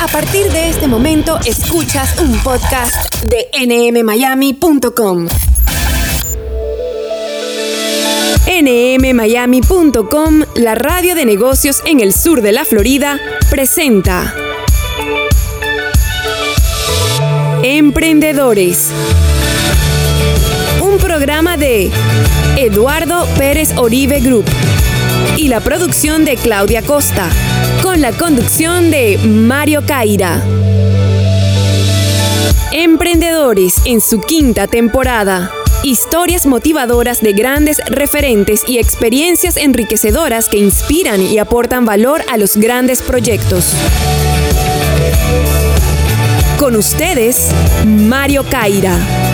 A partir de este momento, escuchas un podcast de nmmiami.com. nmmiami.com, la radio de negocios en el sur de la Florida, presenta Emprendedores. Un programa de Eduardo Pérez Oribe Group y la producción de Claudia Costa, la conducción de Mario Caira. Emprendedores en su quinta temporada. Historias motivadoras de grandes referentes y experiencias enriquecedoras que inspiran y aportan valor a los grandes proyectos. Con ustedes, Mario Caira.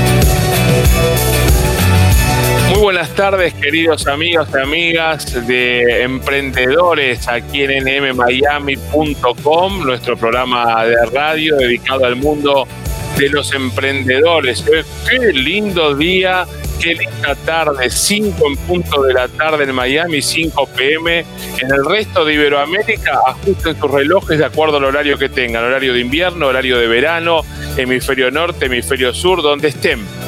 Muy buenas tardes, queridos amigos y amigas de emprendedores aquí en nmmiami.com, nuestro programa de radio dedicado al mundo de los emprendedores. Qué lindo día, qué linda tarde, 5 en punto de la tarde en Miami, 5 pm. En el resto de Iberoamérica, ajusten sus relojes de acuerdo al horario que tengan, horario de invierno, horario de verano, hemisferio norte, hemisferio sur, donde estén.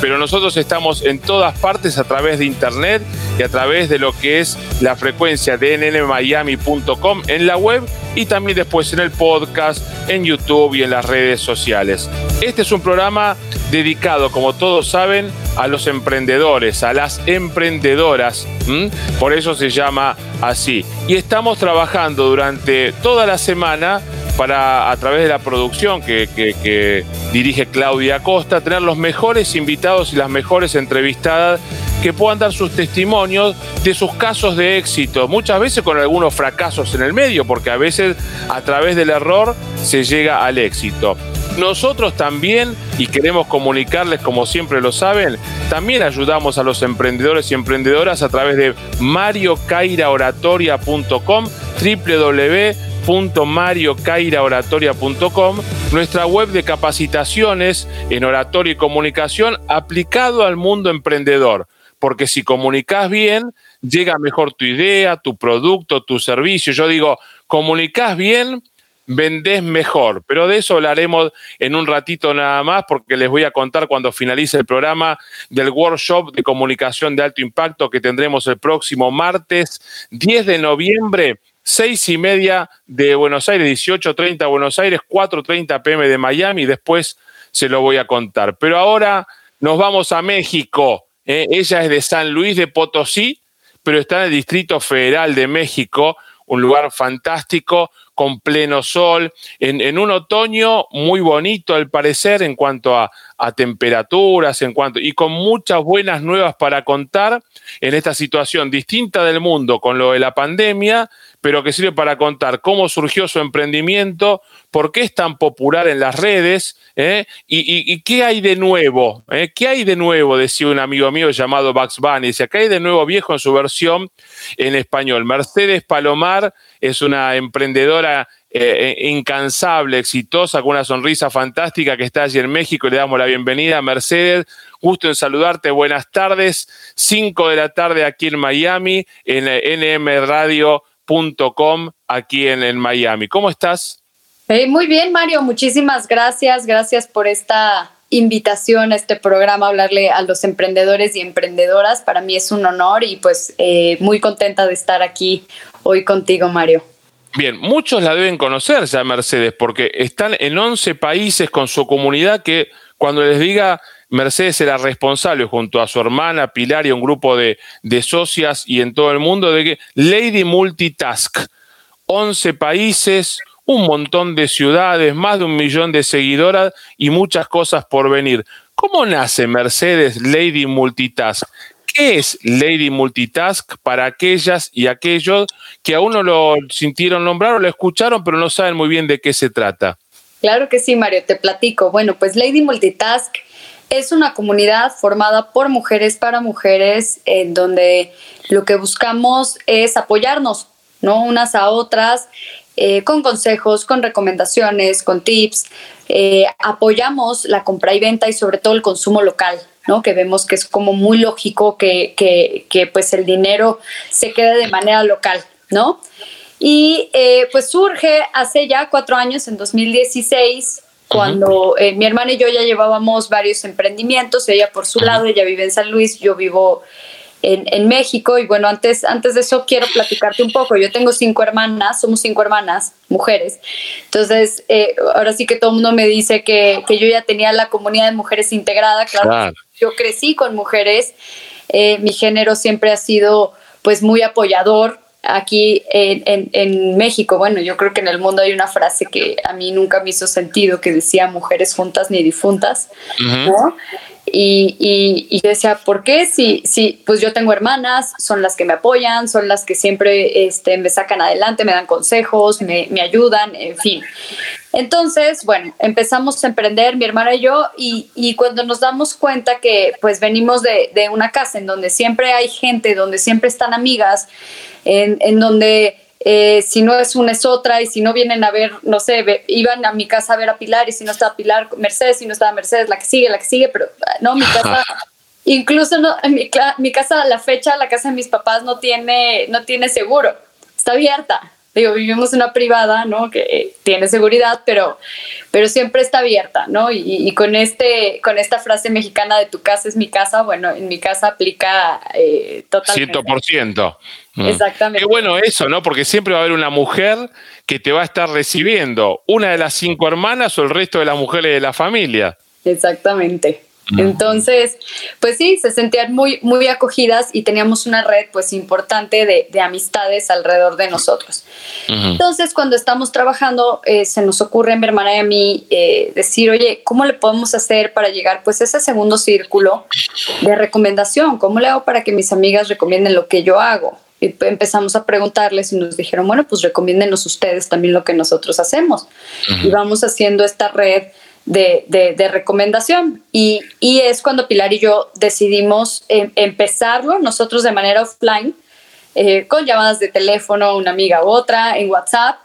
Pero nosotros estamos en todas partes a través de internet y a través de lo que es la frecuencia de nnmiami.com en la web y también después en el podcast, en YouTube y en las redes sociales. Este es un programa dedicado, como todos saben, a los emprendedores, a las emprendedoras. Por eso se llama así. Y estamos trabajando durante toda la semana para, a través de la producción que, dirige Claudia Costa, tener los mejores invitados y las mejores entrevistadas que puedan dar sus testimonios de sus casos de éxito, muchas veces con algunos fracasos en el medio, porque a veces a través del error se llega al éxito. Nosotros también, y queremos comunicarles como siempre lo saben, también ayudamos a los emprendedores y emprendedoras a través de mariocairaoratoria.com, www.mariocairaoratoria.com, nuestra web de capacitaciones en oratoria y comunicación aplicado al mundo emprendedor. Porque si comunicas bien, llega mejor tu idea, tu producto, tu servicio. Yo digo, comunicas bien, vendés mejor. Pero de eso hablaremos en un ratito nada más, porque les voy a contar cuando finalice el programa del workshop de comunicación de alto impacto que tendremos el próximo martes 10 de noviembre. Seis y media de Buenos Aires, 18.30 Buenos Aires, 4.30 pm de Miami, después se lo voy a contar. Pero ahora nos vamos a México. ¿eh? ella es de San Luis de Potosí, pero está en el Distrito Federal de México, un lugar fantástico con pleno sol, en, un otoño muy bonito al parecer en cuanto a, temperaturas, en cuanto, y con muchas buenas nuevas para contar en esta situación distinta del mundo con lo de la pandemia, pero que sirve para contar cómo surgió su emprendimiento, por qué es tan popular en las redes ¿eh? y, qué hay de nuevo. ¿eh? ¿Qué hay de nuevo? Decía un amigo mío llamado Bugs Bunny. Dice, ¿qué hay de nuevo viejo en su versión en español? Mercedes Palomar es una emprendedora eh, incansable, exitosa, con una sonrisa fantástica que está allí en México. Le damos la bienvenida Mercedes. Gusto en saludarte. Buenas tardes. 5 de la tarde aquí en Miami, en nmradio.com, aquí en, Miami. ¿Cómo estás? muy bien, Mario. Muchísimas gracias. Gracias por esta invitación a este programa, hablarle a los emprendedores y emprendedoras. Para mí es un honor y pues eh, muy contenta de estar aquí hoy contigo, Mario. Bien, muchos la deben conocer ya Mercedes, porque están en 11 países con su comunidad que cuando les diga Mercedes era responsable junto a su hermana Pilar y un grupo de, de socias y en todo el mundo de que Lady Multitask, 11 países, un montón de ciudades, más de un millón de seguidoras y muchas cosas por venir. ¿Cómo nace Mercedes Lady Multitask? ¿Qué es Lady Multitask para aquellas y aquellos que aún no lo sintieron nombrar o lo escucharon, pero no saben muy bien de qué se trata? Claro que sí, Mario, te platico. Bueno, pues Lady Multitask es una comunidad formada por mujeres para mujeres, en donde lo que buscamos es apoyarnos, ¿no? Unas a otras, eh, con consejos, con recomendaciones, con tips. Eh, apoyamos la compra y venta y sobre todo el consumo local, ¿no? Que vemos que es como muy lógico que, que, pues el dinero se quede de manera local, ¿no? Y eh, pues surge hace ya cuatro años, en 2016, cuando eh, mi hermana y yo ya llevábamos varios emprendimientos, ella por su lado, ella vive en San Luis, yo vivo en, México. Y bueno, antes, antes de eso quiero platicarte un poco. Yo tengo cinco hermanas, somos cinco hermanas, mujeres. Entonces, eh, ahora sí que todo el mundo me dice que, que, yo ya tenía la comunidad de mujeres integrada. Claro, yo crecí con mujeres. Eh, mi género siempre ha sido pues muy apoyador aquí en, en, México, bueno, yo creo que en el mundo hay una frase que a mí nunca me hizo sentido, que decía mujeres juntas ni difuntas, ¿no? Y, y, y, decía, ¿por qué? Si, si, pues yo tengo hermanas, son las que me apoyan, son las que siempre este, me sacan adelante, me dan consejos, me, me ayudan, en fin. Entonces, bueno, empezamos a emprender mi hermana y yo y, y cuando nos damos cuenta que pues venimos de, de, una casa en donde siempre hay gente, donde siempre están amigas, en, en donde eh, si no es una es otra y si no vienen a ver, no sé, iban a mi casa a ver a Pilar y si no estaba Pilar, Mercedes, si no estaba Mercedes, la que sigue, la que sigue, pero no, mi casa, incluso no, en mi, mi casa, la fecha, la casa de mis papás no tiene, no tiene seguro, está abierta. Digo, vivimos en una privada, ¿no? Que tiene seguridad, pero, pero siempre está abierta, ¿no? Y, con, este, con esta frase mexicana de tu casa es mi casa, bueno, en mi casa aplica eh, totalmente. 100%. Mm. Exactamente. Qué bueno eso, ¿no? Porque siempre va a haber una mujer que te va a estar recibiendo, una de las cinco hermanas o el resto de las mujeres de la familia. Exactamente. Mm. Entonces, pues sí, se sentían muy, muy acogidas y teníamos una red pues importante de, de amistades alrededor de nosotros. Entonces, cuando estamos trabajando, eh, se nos ocurre a mi hermana y a mí eh, decir, oye, ¿cómo le podemos hacer para llegar pues a ese segundo círculo de recomendación? ¿Cómo le hago para que mis amigas recomienden lo que yo hago? Y empezamos a preguntarles y nos dijeron, bueno, pues recomiéndenos ustedes también lo que nosotros hacemos. Y vamos haciendo esta red de, de, recomendación. Y, y, es cuando Pilar y yo decidimos em, empezarlo nosotros de manera offline, eh, con llamadas de teléfono, una amiga u otra, en WhatsApp.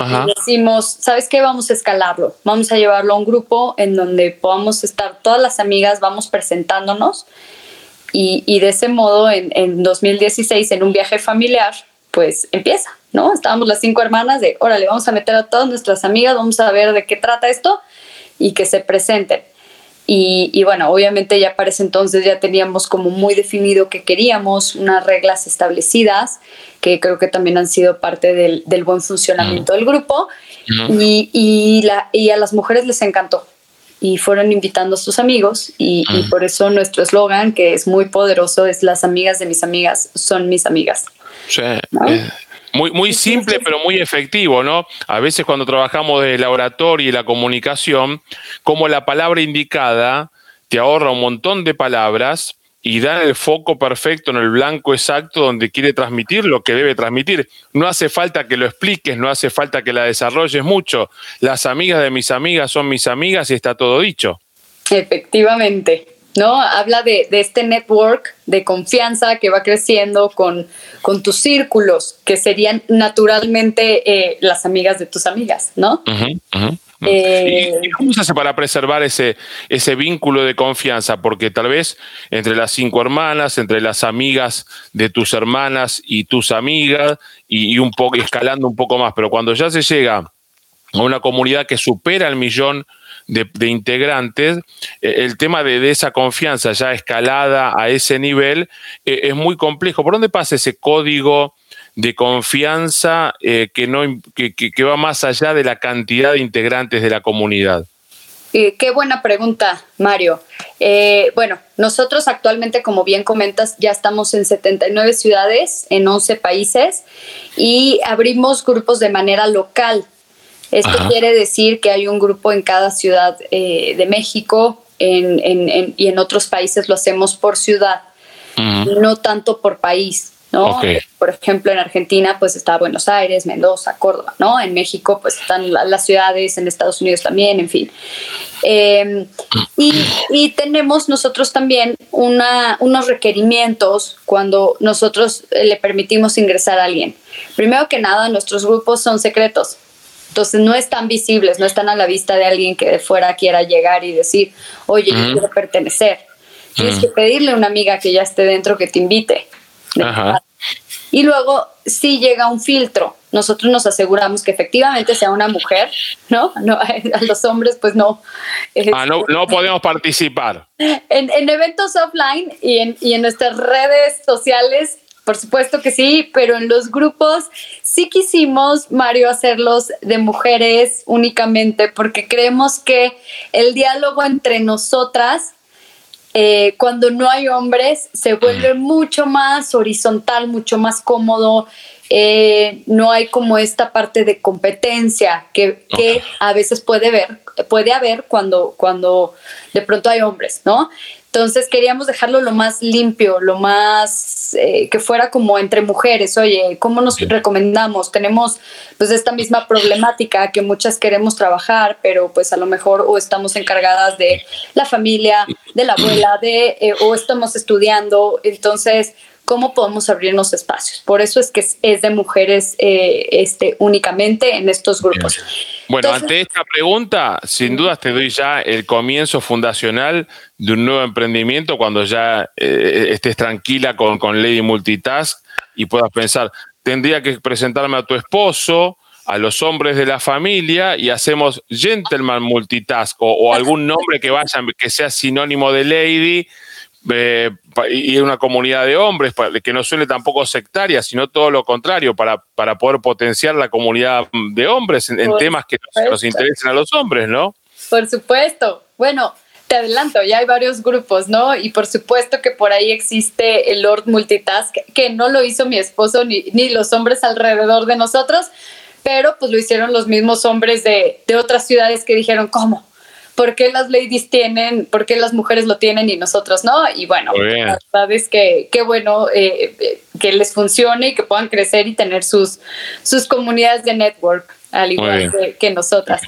Y decimos, ¿sabes qué? Vamos a escalarlo. Vamos a llevarlo a un grupo en donde podamos estar todas las amigas, vamos presentándonos y, de ese modo, en, en 2016, en un viaje familiar, pues empieza, ¿no? Estábamos las cinco hermanas de, órale, vamos a meter a todas nuestras amigas, vamos a ver de qué trata esto y que se presenten. Y, y, bueno, obviamente ya para ese entonces ya teníamos como muy definido que queríamos, unas reglas establecidas, que creo que también han sido parte del, del buen funcionamiento del grupo. y, y, la, y a las mujeres les encantó y fueron invitando a sus amigos y, por eso nuestro eslogan, que es muy poderoso, es las amigas de mis amigas son mis amigas. Sí, muy, muy simple, pero muy efectivo, ¿no? A veces cuando trabajamos de la oratoria y la comunicación, como la palabra indicada te ahorra un montón de palabras y dan el foco perfecto en el blanco exacto donde quiere transmitir lo que debe transmitir. No hace falta que lo expliques, no hace falta que la desarrolles mucho. Las amigas de mis amigas son mis amigas y está todo dicho. Efectivamente. ¿no? Habla de, este network de confianza que va creciendo con, con tus círculos, que serían naturalmente eh, las amigas de tus amigas, ¿no? Eh, ¿Y cómo se hace para preservar ese, ese vínculo de confianza? Porque tal vez entre las cinco hermanas, entre las amigas de tus hermanas y tus amigas, y, un poco escalando un poco más, pero cuando ya se llega a una comunidad que supera el millón de, integrantes, eh, el tema de, esa confianza ya escalada a ese nivel eh, es muy complejo. ¿Por dónde pasa ese código? De confianza eh, que, no, que, va más allá de la cantidad de integrantes de la comunidad? Eh, qué buena pregunta, Mario. Eh, bueno, nosotros actualmente, como bien comentas, ya estamos en 79 ciudades, en 11 países y abrimos grupos de manera local. Esto quiere decir que hay un grupo en cada ciudad de México en, y en otros países lo hacemos por ciudad, no tanto por país. ¿No? Por ejemplo, en Argentina pues está Buenos Aires, Mendoza, Córdoba, ¿no? En México pues están las ciudades, en Estados Unidos también, en fin. Em, y, tenemos nosotros también una, unos requerimientos cuando nosotros eh, le permitimos ingresar a alguien. Primero que nada, nuestros grupos son secretos. Entonces no están visibles, no están a la vista de alguien que de fuera quiera llegar y decir, oye, yo quiero pertenecer. Tienes que pedirle a una amiga que ya esté dentro que te invite. Y luego si llega un filtro. Nosotros nos aseguramos que efectivamente sea una mujer, ¿no? no a los hombres pues no. Ah, no, no podemos participar. En, en eventos offline y en, y en nuestras redes sociales por supuesto que sí, pero en los grupos sí quisimos, Mario, hacerlos de mujeres únicamente porque creemos que el diálogo entre nosotras, eh, cuando no hay hombres, se vuelve mucho más horizontal, mucho más cómodo. Eh, no hay como esta parte de competencia que, que a veces puede, ver, puede haber cuando, cuando de pronto hay hombres, ¿no? Entonces queríamos dejarlo lo más limpio, lo más eh, que fuera como entre mujeres. Oye, ¿cómo nos recomendamos? Tenemos pues esta misma problemática que muchas queremos trabajar, pero pues a lo mejor o estamos encargadas de la familia, de la abuela, de eh, o estamos estudiando. Entonces, ¿cómo podemos abrirnos espacios? Por eso es que es, de mujeres eh, este, únicamente en estos grupos. Bueno, ante esta pregunta, sin duda te doy ya el comienzo fundacional de un nuevo emprendimiento cuando ya eh, estés tranquila con, con Lady Multitask y puedas pensar, tendría que presentarme a tu esposo, a los hombres de la familia y hacemos Gentleman Multitask o, algún nombre que vaya, que sea sinónimo de Lady eh, y una comunidad de hombres, que no suene tampoco sectaria, sino todo lo contrario, para, para poder potenciar la comunidad de hombres en, temas que nos, interesen a los hombres, ¿no? Por supuesto. Bueno, te adelanto, ya hay varios grupos, ¿no? Y por supuesto que por ahí existe el Lord Multitask, que no lo hizo mi esposo ni, ni los hombres alrededor de nosotros, pero pues lo hicieron los mismos hombres de, de otras ciudades que dijeron, ¿cómo? ¿Por qué las ladies tienen, por qué las mujeres lo tienen y nosotros no? Y bueno, la verdad es que qué bueno eh, eh, que les funcione y que puedan crecer y tener sus, sus comunidades de network, al igual que, nosotras.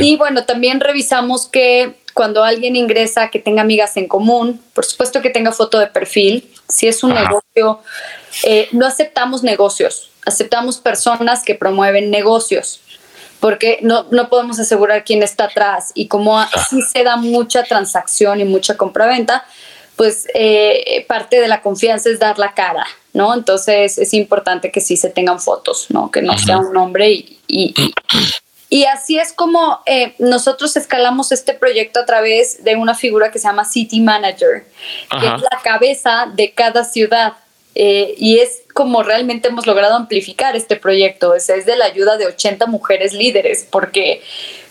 Y bueno, también revisamos que cuando alguien ingresa, que tenga amigas en común, por supuesto que tenga foto de perfil, si es un negocio, eh, no aceptamos negocios, aceptamos personas que promueven negocios porque no, no podemos asegurar quién está atrás y como así se da mucha transacción y mucha compraventa, pues eh, parte de la confianza es dar la cara, ¿no? Entonces es importante que sí se tengan fotos, ¿no? Que no sea un nombre y, y, así es como eh, nosotros escalamos este proyecto a través de una figura que se llama City Manager, que es la cabeza de cada ciudad. Eh, y es como realmente hemos logrado amplificar este proyecto, es, de la ayuda de 80 mujeres líderes, porque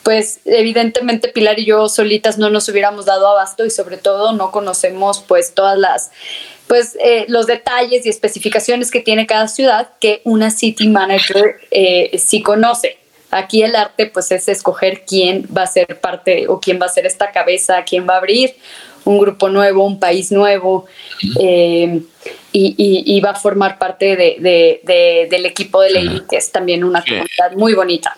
pues evidentemente Pilar y yo solitas no nos hubiéramos dado abasto y sobre todo no conocemos pues todas las pues eh, los detalles y especificaciones que tiene cada ciudad que una city manager eh, sí conoce. Aquí el arte pues es escoger quién va a ser parte o quién va a ser esta cabeza, quién va a abrir un grupo nuevo, un país nuevo, eh, y, va a formar parte de, del equipo de Lady, que es también una comunidad muy bonita.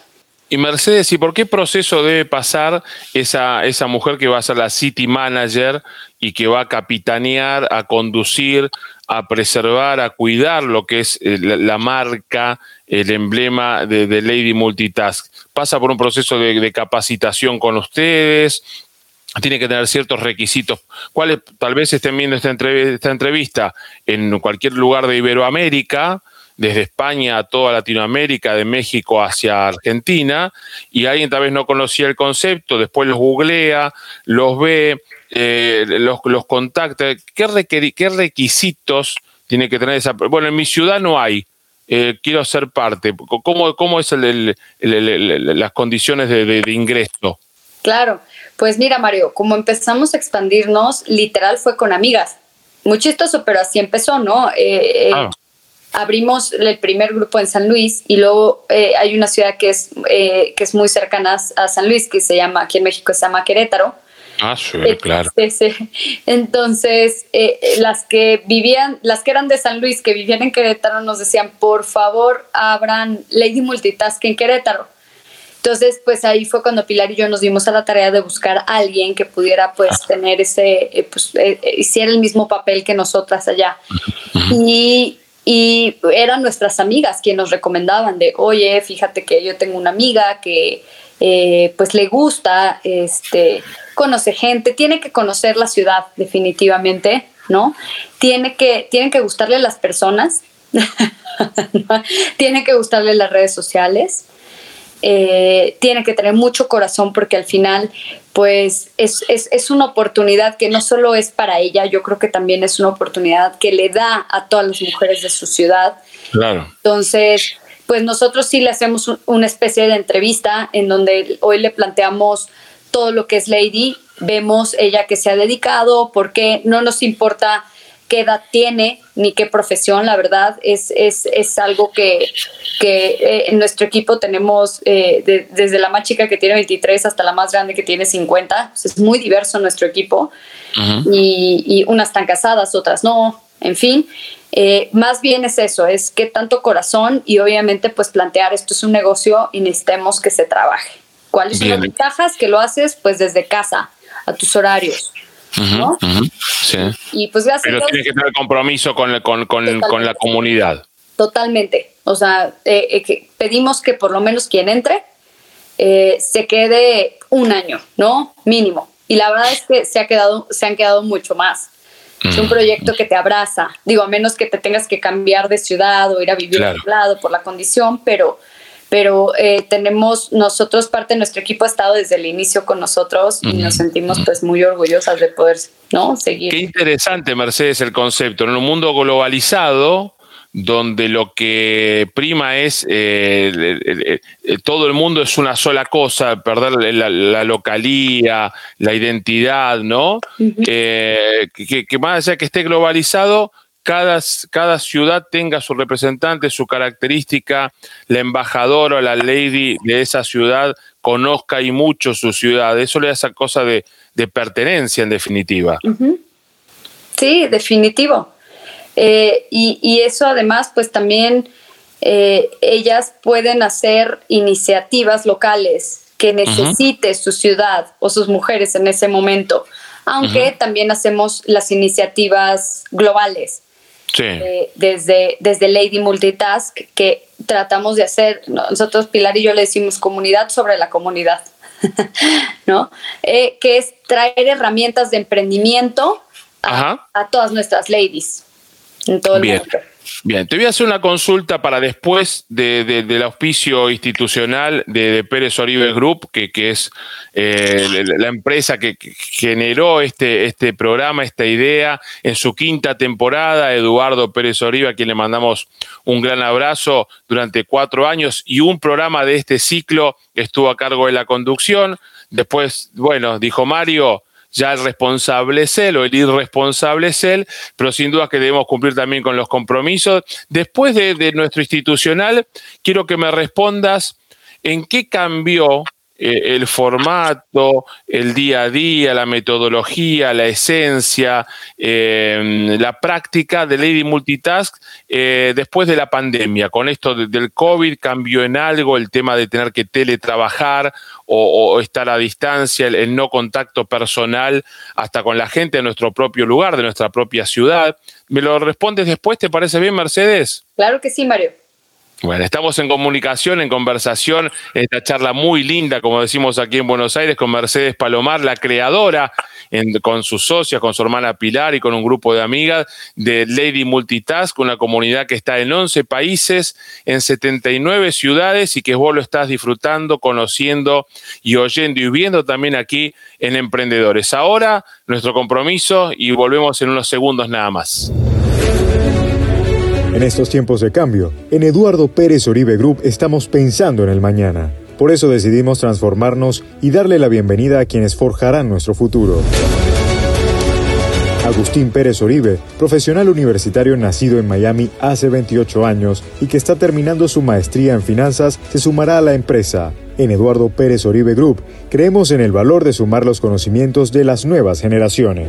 Y Mercedes, ¿y por qué proceso debe pasar esa, esa mujer que va a ser la city manager y que va a capitanear, a conducir, a preservar, a cuidar lo que es eh, la, marca, el emblema de, Lady Multitask? ¿Pasa por un proceso de, de capacitación con ustedes? Tiene que tener ciertos requisitos. ¿Cuáles tal vez estén viendo esta, entrevista en cualquier lugar de Iberoamérica, desde España a toda Latinoamérica, de México hacia Argentina, y alguien tal vez no conocía el concepto, después los googlea, los ve, eh, los, los, contacta. ¿Qué, ¿Qué, requisitos tiene que tener esa? Bueno, en mi ciudad no hay. Eh, quiero ser parte. ¿Cómo, cómo es las condiciones de ingreso? Claro, pues mira, Mario, como empezamos a expandirnos, literal fue con amigas. Muy chistoso, pero así empezó, ¿no? Eh, eh. Abrimos el primer grupo en San Luis y luego eh, hay una ciudad que es, que es muy cercana a San Luis, que se llama, aquí en México se llama Querétaro. Ah, sí, claro. Entonces, las que vivían, las que eran de San Luis, que vivían en Querétaro, nos decían, por favor, abran Lady Multitask en Querétaro. Entonces, pues ahí fue cuando Pilar y yo nos dimos a la tarea de buscar a alguien que pudiera pues tener ese, eh, pues eh, eh, hiciera el mismo papel que nosotras allá. Y, y eran nuestras amigas quienes nos recomendaban de, oye, fíjate que yo tengo una amiga que pues le gusta, este, conoce gente, tiene que conocer la ciudad definitivamente, ¿no? Tiene que, tienen que gustarle las personas tiene que gustarle las redes sociales. Eh, tiene que tener mucho corazón porque al final pues es, es, es, una oportunidad que no solo es para ella, yo creo que también es una oportunidad que le da a todas las mujeres de su ciudad. Claro. Entonces, pues nosotros sí le hacemos una especie de entrevista en donde hoy le planteamos todo lo que es Lady, vemos ella que se ha dedicado, porque no nos importa qué edad tiene ni qué profesión, la verdad es, es, es algo que, que eh, en nuestro equipo tenemos eh, desde la más chica que tiene 23 hasta la más grande que tiene 50, es muy diverso nuestro equipo y, y, unas están casadas, otras no, en fin. Eh, más bien es eso, es qué tanto corazón y obviamente pues plantear esto es un negocio y necesitamos que se trabaje. ¿Cuáles son las ventajas? Que lo haces pues desde casa, a tus horarios. ¿No? sí. Y pues gracias. Pero tienes que tener compromiso con, con, con, con la comunidad. Totalmente. O sea, eh, eh, pedimos que por lo menos quien entre se quede un año, ¿no? Mínimo. Y la verdad es que se, ha quedado, se han quedado mucho más. Es un proyecto que te abraza. Digo, a menos que te tengas que cambiar de ciudad o ir a vivir a otro lado por la condición, pero, pero eh, tenemos nosotros, parte de nuestro equipo ha estado desde el inicio con nosotros y nos sentimos pues muy orgullosas de poder ¿no? seguir. Qué interesante, Mercedes, el concepto. En un mundo globalizado, donde lo que prima es eh, todo el mundo es una sola cosa, perder la, localía, la identidad, ¿no? Eh, que, más allá que esté globalizado, cada, cada, ciudad tenga su representante, su característica, la embajadora o la lady de esa ciudad conozca y mucho su ciudad. Eso le da esa cosa de, pertenencia, en definitiva. Sí, definitivo. Eh, y, eso además, pues también eh, ellas pueden hacer iniciativas locales que necesite su ciudad o sus mujeres en ese momento, aunque también hacemos las iniciativas globales. Eh, desde, desde Lady Multitask, que tratamos de hacer, nosotros Pilar y yo le decimos comunidad sobre la comunidad, ¿no? que es traer herramientas de emprendimiento a, a todas nuestras ladies en todo el Bien. mundo. Bien, te voy a hacer una consulta para después del auspicio institucional de, Pérez Oribe Group, que, es eh, la empresa que, generó este, este programa, esta idea en su quinta temporada. Eduardo Pérez Oribe, a quien le mandamos un gran abrazo durante cuatro años y un programa de este ciclo estuvo a cargo de la conducción. Después, bueno, dijo Mario, ya el responsable es él o el irresponsable es él, pero sin duda que debemos cumplir también con los compromisos. Después de, nuestro institucional, quiero que me respondas en qué cambió eh, el formato, el día a día, la metodología, la esencia, eh, la práctica de Lady Multitask eh, después de la pandemia. Con esto del COVID cambió en algo el tema de tener que teletrabajar o, estar a distancia, el, no contacto personal hasta con la gente de nuestro propio lugar, de nuestra propia ciudad. ¿Me lo respondes después? ¿Te parece bien, Mercedes? Claro que sí, Mario. Bueno, estamos en comunicación, en conversación, esta charla muy linda, como decimos aquí en Buenos Aires, con Mercedes Palomar, la creadora, con sus socias, con su hermana Pilar y con un grupo de amigas de Lady Multitask, una comunidad que está en 11 países, en 79 ciudades y que vos lo estás disfrutando, conociendo y oyendo y viendo también aquí en Emprendedores. Ahora, nuestro compromiso y volvemos en unos segundos nada más. En estos tiempos de cambio, en Eduardo Pérez Oribe Group estamos pensando en el mañana. Por eso decidimos transformarnos y darle la bienvenida a quienes forjarán nuestro futuro. Agustín Pérez Oribe, profesional universitario nacido en Miami hace 28 años y que está terminando su maestría en finanzas, se sumará a la empresa. En Eduardo Pérez Oribe Group creemos en el valor de sumar los conocimientos de las nuevas generaciones.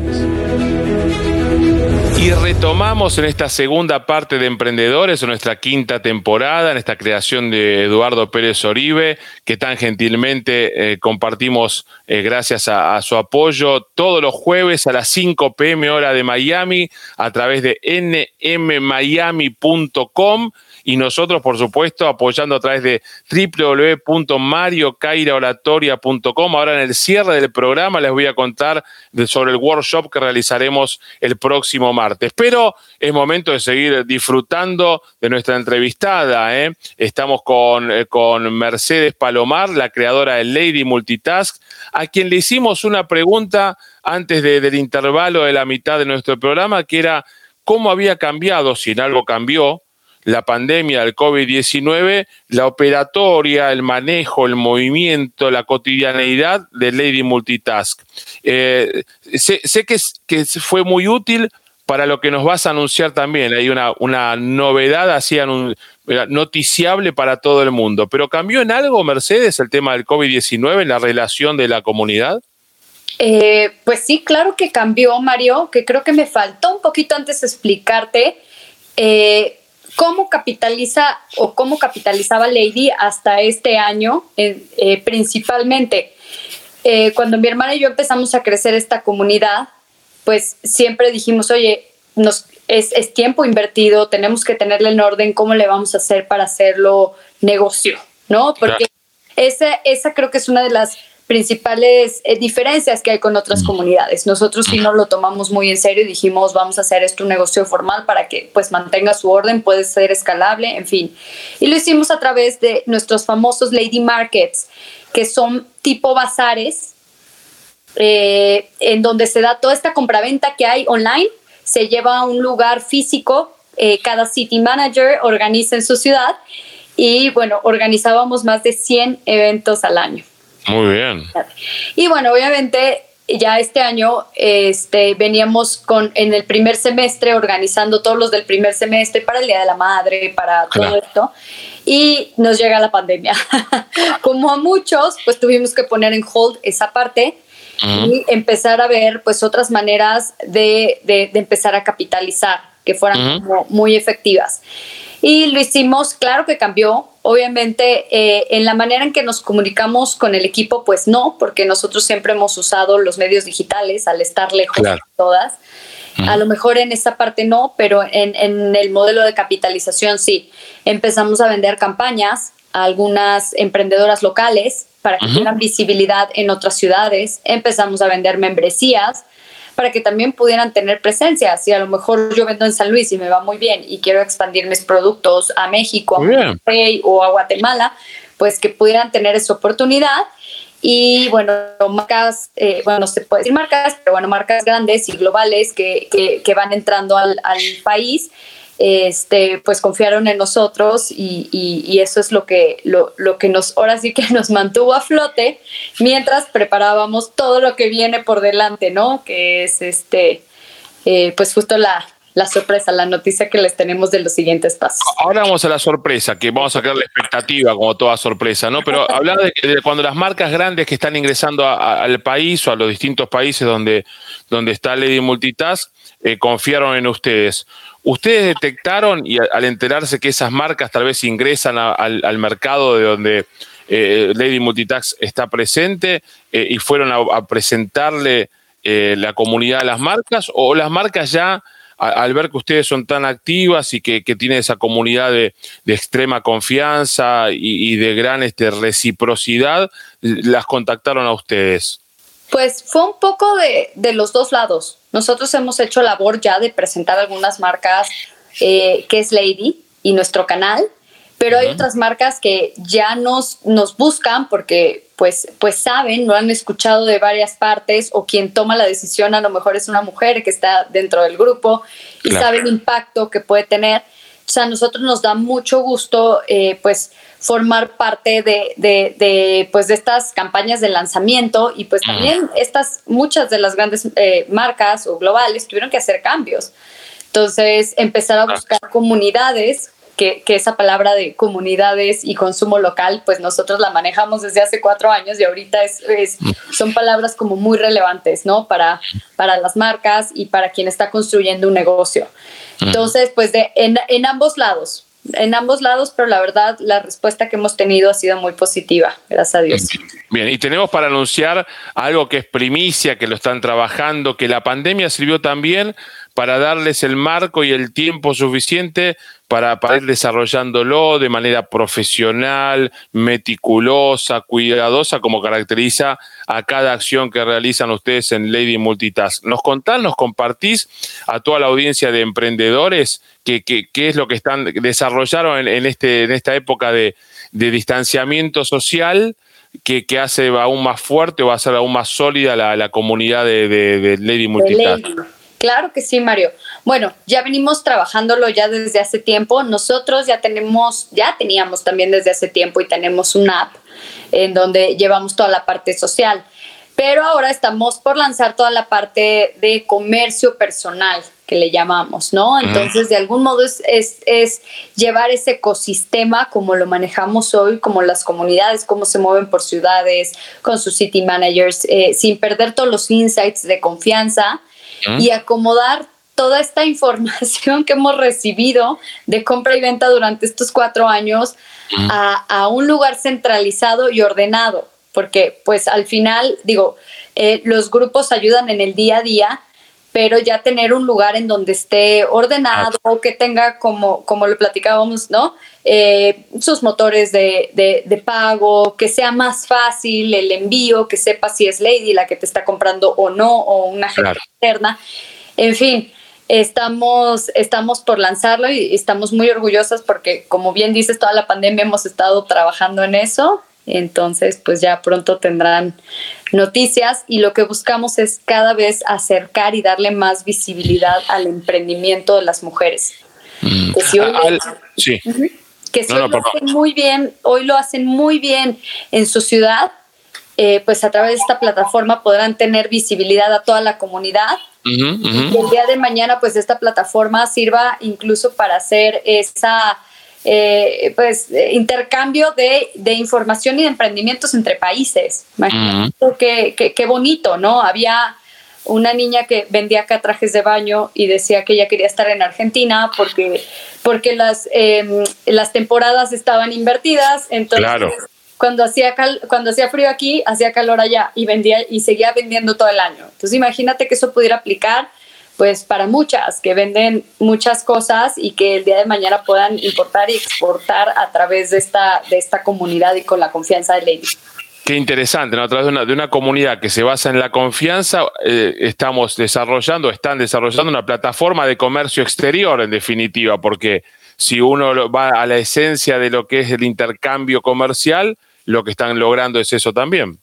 Retomamos en esta segunda parte de Emprendedores, en nuestra quinta temporada, en esta creación de Eduardo Pérez Oribe, que tan gentilmente eh, compartimos eh, gracias a, su apoyo todos los jueves a las 5 pm hora de Miami a través de nmmiami.com y nosotros, por supuesto, apoyando a través de www.mariocairaoratoria.com. Ahora en el cierre del programa les voy a contar sobre el workshop que realizaremos el próximo martes. Pero es momento de seguir disfrutando de nuestra entrevistada. ¿eh? Estamos eh, con Mercedes Palomar, la creadora de Lady Multitask, a quien le hicimos una pregunta antes del intervalo de la mitad de nuestro programa, que era cómo había cambiado, si en algo cambió, la pandemia del COVID-19, la operatoria, el manejo, el movimiento, la cotidianeidad de Lady Multitask. Eh, sé, que, que, fue muy útil para lo que nos vas a anunciar también. Hay una, una novedad así noticiable para todo el mundo. ¿Pero cambió en algo, Mercedes, el tema del COVID-19 en la relación de la comunidad? Eh, pues sí, claro que cambió, Mario, que creo que me faltó un poquito antes explicarte eh, cómo capitaliza o cómo capitalizaba Lady hasta este año, eh, principalmente. cuando mi hermana y yo empezamos a crecer esta comunidad, pues siempre dijimos, oye, nos, es, tiempo invertido, tenemos que tenerle en orden cómo le vamos a hacer para hacerlo negocio, ¿no? Porque esa, esa creo que es una de las principales eh, diferencias que hay con otras mm. comunidades. Nosotros sí nos lo tomamos muy en serio y dijimos, vamos a hacer esto un negocio formal para que pues mantenga su orden, puede ser escalable, en fin. Y lo hicimos a través de nuestros famosos Lady Markets, que son tipo bazares, eh, en donde se da toda esta compraventa que hay online, se lleva a un lugar físico, eh, cada city manager organiza en su ciudad y bueno, organizábamos más de 100 eventos al año. Muy bien. Y bueno, obviamente ya este año este, veníamos con en el primer semestre organizando todos los del primer semestre para el Día de la Madre, para todo esto, y nos llega la pandemia. Como a muchos, pues tuvimos que poner en hold esa parte y empezar a ver pues otras maneras de, de, empezar a capitalizar que fueran muy efectivas. Y lo hicimos, claro que cambió. Obviamente, eh, en la manera en que nos comunicamos con el equipo, pues no, porque nosotros siempre hemos usado los medios digitales al estar lejos de todas. A lo mejor en esa parte no, pero en, en, el modelo de capitalización sí. Empezamos a vender campañas a algunas emprendedoras locales para que tengan visibilidad en otras ciudades. Empezamos a vender membresías para que también pudieran tener presencia. Si a lo mejor yo vendo en San Luis y me va muy bien y quiero expandir mis productos a México, a Monterrey o a Guatemala, pues que pudieran tener esa oportunidad. Y bueno, marcas, eh, bueno, no se puede decir marcas, pero bueno, marcas grandes y globales que, que, que van entrando al, al país este, pues confiaron en nosotros y, y, eso es lo que, lo, lo, que nos, ahora sí que nos mantuvo a flote mientras preparábamos todo lo que viene por delante, ¿no? Que es este, eh, pues justo la, la sorpresa, la noticia que les tenemos de los siguientes pasos. Ahora vamos a la sorpresa, que vamos a crear la expectativa como toda sorpresa, ¿no? Pero hablar de, de, cuando las marcas grandes que están ingresando al país o a los distintos países donde, donde está Lady Multitask, eh, confiaron en ustedes. ¿Ustedes detectaron y al enterarse que esas marcas tal vez ingresan al, mercado de donde eh, Lady Multitax está presente eh, y fueron a, presentarle la comunidad de las marcas o las marcas ya al ver que ustedes son tan activas y que, tienen esa comunidad de, extrema confianza y, de gran este, reciprocidad, las contactaron a ustedes? Pues fue un poco de, de, los dos lados. Nosotros hemos hecho labor ya de presentar algunas marcas eh, que es Lady y nuestro canal, pero hay otras marcas que ya nos, nos buscan porque pues, pues saben, lo han escuchado de varias partes o quien toma la decisión a lo mejor es una mujer que está dentro del grupo y sabe el impacto que puede tener. O sea, a nosotros nos da mucho gusto eh, pues formar parte de, de, pues, de estas campañas de lanzamiento y pues también estas, muchas de las grandes eh, marcas o globales tuvieron que hacer cambios. Entonces, empezar a buscar comunidades, que, que, esa palabra de comunidades y consumo local, pues nosotros la manejamos desde hace cuatro años y ahorita es, son palabras como muy relevantes, ¿no? Para, para las marcas y para quien está construyendo un negocio. Entonces, pues de, en, en ambos lados, en ambos lados, pero la verdad la respuesta que hemos tenido ha sido muy positiva, gracias a Dios. Bien, y tenemos para anunciar algo que es primicia, que lo están trabajando, que la pandemia sirvió también para darles el marco y el tiempo suficiente para, para, ir desarrollándolo de manera profesional, meticulosa, cuidadosa, como caracteriza a cada acción que realizan ustedes en Lady Multitask. ¿Nos contás, nos compartís a toda la audiencia de emprendedores qué, es lo que están desarrollaron en, este, en esta época de, distanciamiento social? Que, hace aún más fuerte o va a ser aún más sólida la, comunidad de, Lady Multitask. Claro que sí, Mario. Bueno, ya venimos trabajándolo ya desde hace tiempo. Nosotros ya tenemos, ya teníamos también desde hace tiempo y tenemos una app en donde llevamos toda la parte social. Pero ahora estamos por lanzar toda la parte de comercio personal que le llamamos, ¿no? Entonces, de algún modo es, es, llevar ese ecosistema como lo manejamos hoy, como las comunidades, cómo se mueven por ciudades, con sus city managers, eh, sin perder todos los insights de confianza y acomodar toda esta información que hemos recibido de compra y venta durante estos cuatro años a, un lugar centralizado y ordenado, porque pues al final, digo, eh, los grupos ayudan en el día a día, pero ya tener un lugar en donde esté ordenado, que tenga como, como lo platicábamos, ¿no? Eh, sus motores de, pago, que sea más fácil el envío, que sepa si es Lady la que te está comprando o no, o una gente externa. En fin, estamos, estamos por lanzarlo y estamos muy orgullosas porque, como bien dices, toda la pandemia hemos estado trabajando en eso. Entonces, pues ya pronto tendrán noticias y lo que buscamos es cada vez acercar y darle más visibilidad al emprendimiento de las mujeres. Mm. Que si hoy, sí. que lo hacen muy bien, hoy lo hacen muy bien en su ciudad, eh, pues a través de esta plataforma podrán tener visibilidad a toda la comunidad. Y el día de mañana, pues esta plataforma sirva incluso para hacer esa eh, pues intercambio de, información y de emprendimientos entre países. Imagínate qué, bonito, ¿no? Había una niña que vendía acá trajes de baño y decía que ella quería estar en Argentina porque, porque las, em, las temporadas estaban invertidas. Entonces, cuando hacía, cuando hacía frío aquí, hacía calor allá y vendía y seguía vendiendo todo el año. Entonces, imagínate que eso pudiera aplicar pues para muchas que venden muchas cosas y que el día de mañana puedan importar y exportar a través de esta, de esta comunidad y con la confianza de Lady. Qué interesante, ¿no? A través de una, de una comunidad que se basa en la confianza, eh, estamos desarrollando, están desarrollando una plataforma de comercio exterior, en definitiva, porque si uno va a la esencia de lo que es el intercambio comercial, lo que están logrando es eso también.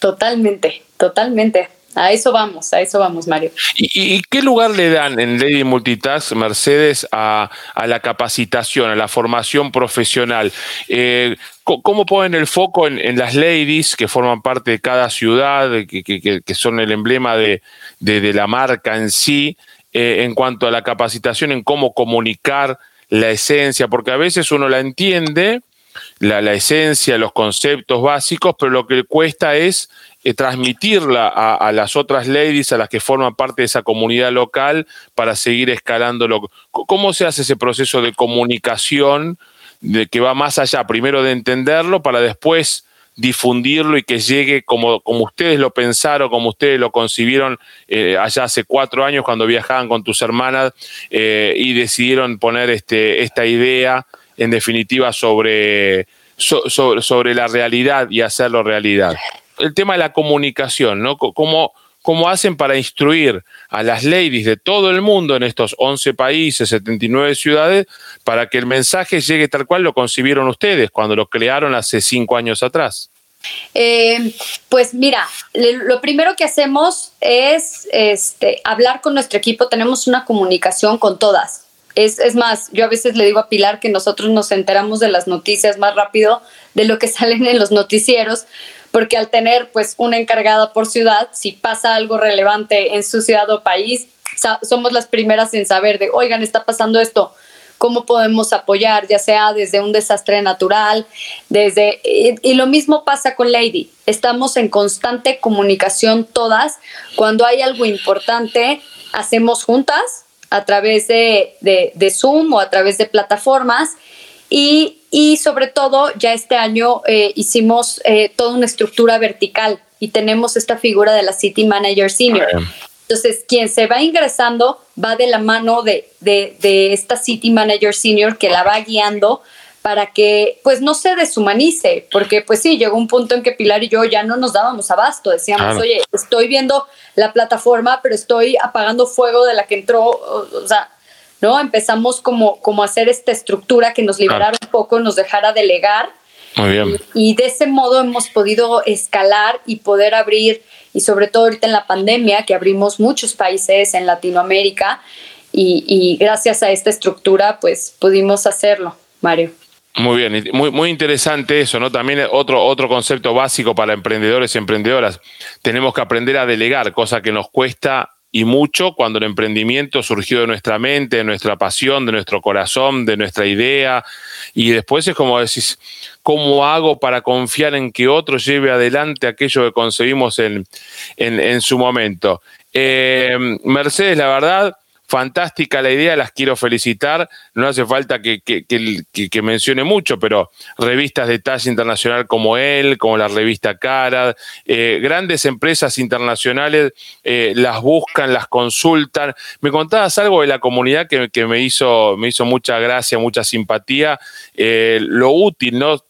Totalmente, totalmente. A eso vamos, a eso vamos, Mario. ¿Y, qué lugar le dan en Lady Multitask, Mercedes, a, la capacitación, a la formación profesional? Eh, ¿Cómo ponen el foco en, las ladies que forman parte de cada ciudad, que, son el emblema de, la marca en sí, eh, en cuanto a la capacitación, en cómo comunicar la esencia? Porque a veces uno la entiende, la, la esencia, los conceptos básicos, pero lo que cuesta es eh, transmitirla a, las otras ladies, a las que forman parte de esa comunidad local, para seguir escalándolo. ¿Cómo se hace ese proceso de comunicación de que va más allá, primero de entenderlo, para después difundirlo y que llegue como, como ustedes lo pensaron, como ustedes lo concibieron eh, allá hace cuatro años cuando viajaban con tus hermanas eh, y decidieron poner este, esta idea en definitiva sobre, sobre la realidad y hacerlo realidad el tema de la comunicación, ¿no? ¿Cómo, ¿Cómo, hacen para instruir a las ladies de todo el mundo en estos 11 países, 79 ciudades, para que el mensaje llegue tal cual lo concibieron ustedes cuando lo crearon hace cinco años atrás? Eh, pues mira, lo primero que hacemos es este, hablar con nuestro equipo, tenemos una comunicación con todas. Es, es, más, yo a veces le digo a Pilar que nosotros nos enteramos de las noticias más rápido de lo que salen en los noticieros, porque al tener pues una encargada por ciudad, si pasa algo relevante en su ciudad o país, somos las primeras en saber de, oigan, está pasando esto, cómo podemos apoyar, ya sea desde un desastre natural, desde... Y, lo mismo pasa con Lady, estamos en constante comunicación todas, cuando hay algo importante, hacemos juntas a través de, de Zoom o a través de plataformas y y sobre todo, ya este año eh, hicimos eh, toda una estructura vertical y tenemos esta figura de la City Manager Senior. Entonces, quien se va ingresando va de la mano de, de, de esta City Manager Senior que la va guiando para que pues no se deshumanice, porque pues sí, llegó un punto en que Pilar y yo ya no nos dábamos abasto, decíamos, oye, estoy viendo la plataforma, pero estoy apagando fuego de la que entró, o, sea, ¿no? Empezamos como, como a hacer esta estructura que nos liberara un poco, nos dejara delegar. Muy bien. Y, de ese modo hemos podido escalar y poder abrir, y sobre todo ahorita en la pandemia, que abrimos muchos países en Latinoamérica, y, y gracias a esta estructura, pues pudimos hacerlo, Mario. Muy bien, muy, muy interesante eso, ¿no? También otro, otro concepto básico para emprendedores y emprendedoras. Tenemos que aprender a delegar, cosa que nos cuesta y mucho cuando el emprendimiento surgió de nuestra mente, de nuestra pasión, de nuestro corazón, de nuestra idea. Y después es como decís, ¿cómo hago para confiar en que otro lleve adelante aquello que conseguimos en, en, su momento? Eh, Mercedes, la verdad, fantástica la idea, las quiero felicitar. No hace falta que, mencione mucho, pero revistas de talla internacional como él, como la revista Cara, eh, grandes empresas internacionales eh, las buscan, las consultan. Me contabas algo de la comunidad que, me, hizo, me hizo mucha gracia, mucha simpatía, eh, lo útil, ¿no?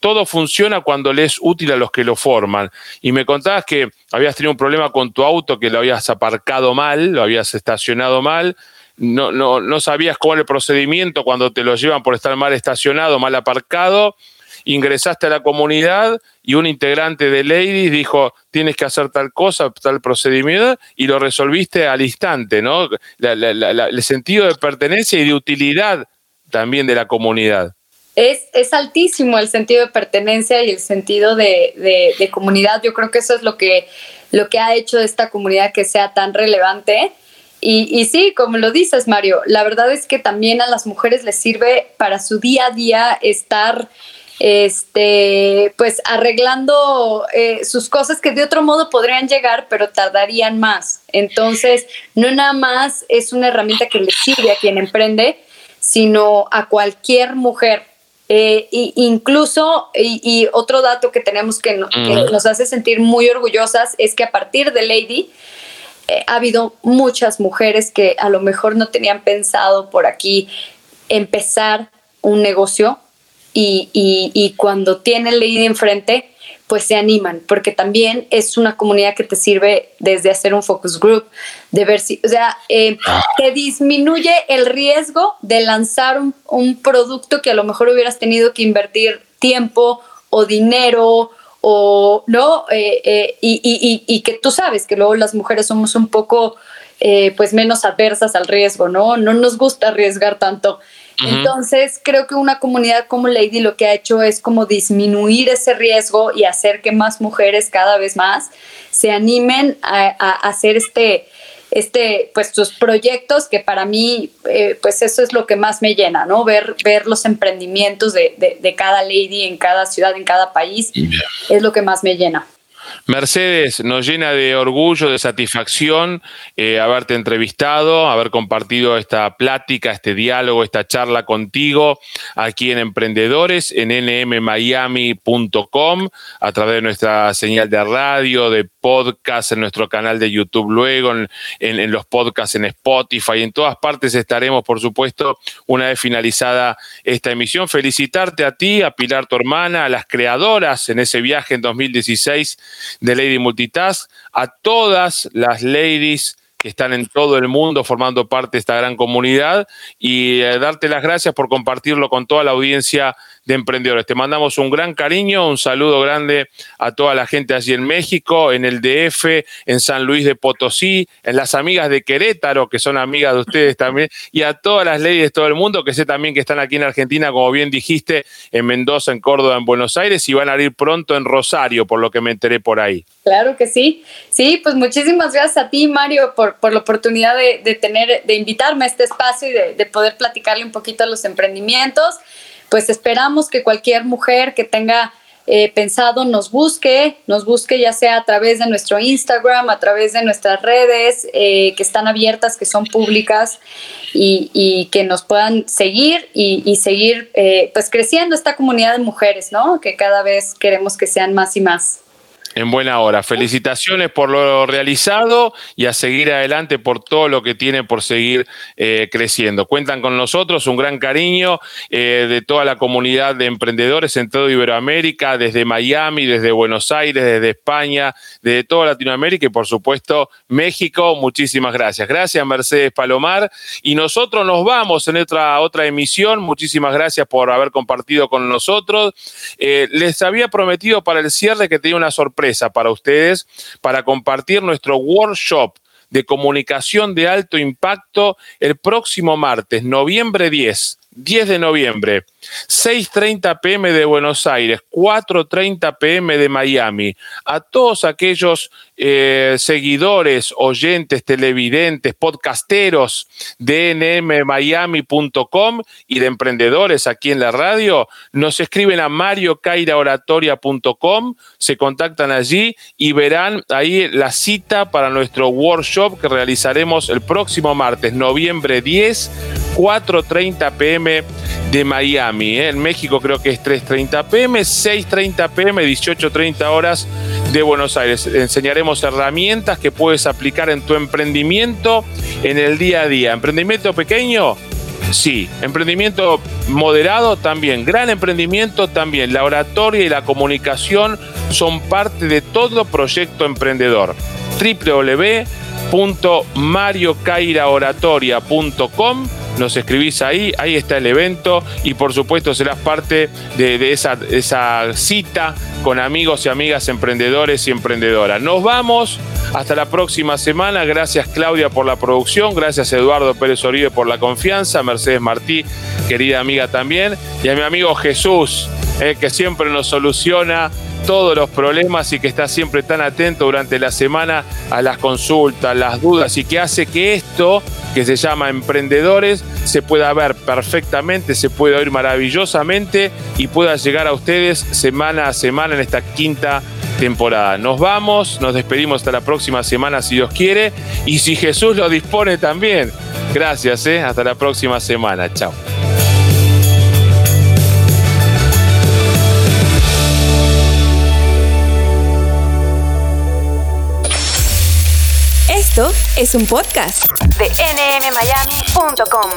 Todo funciona cuando le es útil a los que lo forman. Y me contabas que habías tenido un problema con tu auto, que lo habías aparcado mal, lo habías estacionado mal. No, no, no sabías cuál era el procedimiento cuando te lo llevan por estar mal estacionado, mal aparcado. Ingresaste a la comunidad y un integrante de Ladies dijo, tienes que hacer tal cosa, tal procedimiento, y lo resolviste al instante, ¿no? el sentido de pertenencia y de utilidad también de la comunidad es, altísimo el sentido de pertenencia y el sentido de, comunidad. Yo creo que eso es lo que, lo que ha hecho de esta comunidad que sea tan relevante. Y, y, sí, como lo dices, Mario, la verdad es que también a las mujeres les sirve para su día a día estar este, pues arreglando eh, sus cosas que de otro modo podrían llegar, pero tardarían más. Entonces, no nada más es una herramienta que le sirve a quien emprende, sino a cualquier mujer eh, incluso, y, otro dato que tenemos que, nos hace sentir muy orgullosas es que a partir de Lady eh, ha habido muchas mujeres que a lo mejor no tenían pensado por aquí empezar un negocio y, y cuando tienen Lady enfrente pues se animan, porque también es una comunidad que te sirve desde hacer un focus group, de ver si, o sea, eh, te disminuye el riesgo de lanzar un, producto que a lo mejor hubieras tenido que invertir tiempo o dinero o no, eh, eh, y, y, que tú sabes que luego las mujeres somos un poco pues menos adversas al riesgo, ¿no? No nos gusta arriesgar tanto. Entonces, creo que una comunidad como Lady lo que ha hecho es como disminuir ese riesgo y hacer que más mujeres cada vez más se animen a, hacer este, este, pues sus proyectos que para mí, eh, pues eso es lo que más me llena, ¿no? Ver, ver los emprendimientos de, de cada lady en cada ciudad, en cada país, es lo que más me llena. Mercedes, nos llena de orgullo, de satisfacción eh, haberte entrevistado, haber compartido esta plática, este diálogo, esta charla contigo aquí en Emprendedores, en nmmiami.com, a través de nuestra señal de radio, de podcast, en nuestro canal de YouTube luego, en, los podcasts en Spotify, en todas partes estaremos, por supuesto, una vez finalizada esta emisión. Felicitarte a ti, a Pilar, tu hermana, a las creadoras en ese viaje en 2016 de Lady Multitask, a todas las ladies que están en todo el mundo formando parte de esta gran comunidad. Y eh, darte las gracias por compartirlo con toda la audiencia de emprendedores. Te mandamos un gran cariño, un saludo grande a toda la gente allí en México, en el DF, en San Luis de Potosí, en las amigas de Querétaro, que son amigas de ustedes también, y a todas las leyes de todo el mundo, que sé también que están aquí en Argentina, como bien dijiste, en Mendoza, en Córdoba, en Buenos Aires, y van a ir pronto en Rosario, por lo que me enteré por ahí. Claro que sí. Sí, pues muchísimas gracias a ti, Mario, por, por la oportunidad de, tener, de invitarme a este espacio y de, de poder platicarle un poquito a los emprendimientos pues esperamos que cualquier mujer que tenga eh, pensado nos busque, nos busque ya sea a través de nuestro Instagram, a través de nuestras redes eh, que están abiertas, que son públicas y, que nos puedan seguir y, seguir eh, pues creciendo esta comunidad de mujeres, ¿no? Que cada vez queremos que sean más y más. En buena hora. Felicitaciones por lo realizado y a seguir adelante por todo lo que tiene por seguir eh, creciendo. Cuentan con nosotros, un gran cariño eh, de toda la comunidad de emprendedores en todo Iberoamérica, desde Miami, desde Buenos Aires, desde España, desde toda Latinoamérica y por supuesto México. Muchísimas gracias. Gracias Mercedes Palomar. Y nosotros nos vamos en otra, otra emisión. Muchísimas gracias por haber compartido con nosotros. Eh, les había prometido para el cierre que tenía una sorpresa para ustedes para compartir nuestro workshop de comunicación de alto impacto el próximo martes, noviembre 10. 10 de noviembre, 6.30 pm de Buenos Aires, 4.30 pm de Miami. A todos aquellos eh, seguidores, oyentes, televidentes, podcasteros de nmmiami.com y de emprendedores aquí en la radio, nos escriben a mariocairaoratoria.com, se contactan allí y verán ahí la cita para nuestro workshop que realizaremos el próximo martes, noviembre 10, 4.30 pm de Miami. ¿eh? En México creo que es 3.30 pm, 6.30 pm, 18.30 horas de Buenos Aires. Enseñaremos herramientas que puedes aplicar en tu emprendimiento en el día a día. ¿Emprendimiento pequeño? Sí. ¿Emprendimiento moderado? También. Gran emprendimiento también. La oratoria y la comunicación son parte de todo proyecto emprendedor. www.mariocairaoratoria.com nos escribís ahí, ahí está el evento y por supuesto serás parte de, esa, cita con amigos y amigas emprendedores y emprendedoras. Nos vamos, hasta la próxima semana, gracias Claudia por la producción, gracias Eduardo Pérez Oribe por la confianza, Mercedes Martí, querida amiga también, y a mi amigo Jesús, eh, que siempre nos soluciona todos los problemas y que está siempre tan atento durante la semana a las consultas, las dudas y que hace que esto que se llama Emprendedores se pueda ver perfectamente, se pueda oír maravillosamente y pueda llegar a ustedes semana a semana en esta quinta temporada. Nos vamos, nos despedimos hasta la próxima semana si Dios quiere y si Jesús lo dispone también. Gracias, ¿eh? hasta la próxima semana. Chao. Esto es un podcast de nmmiami.com.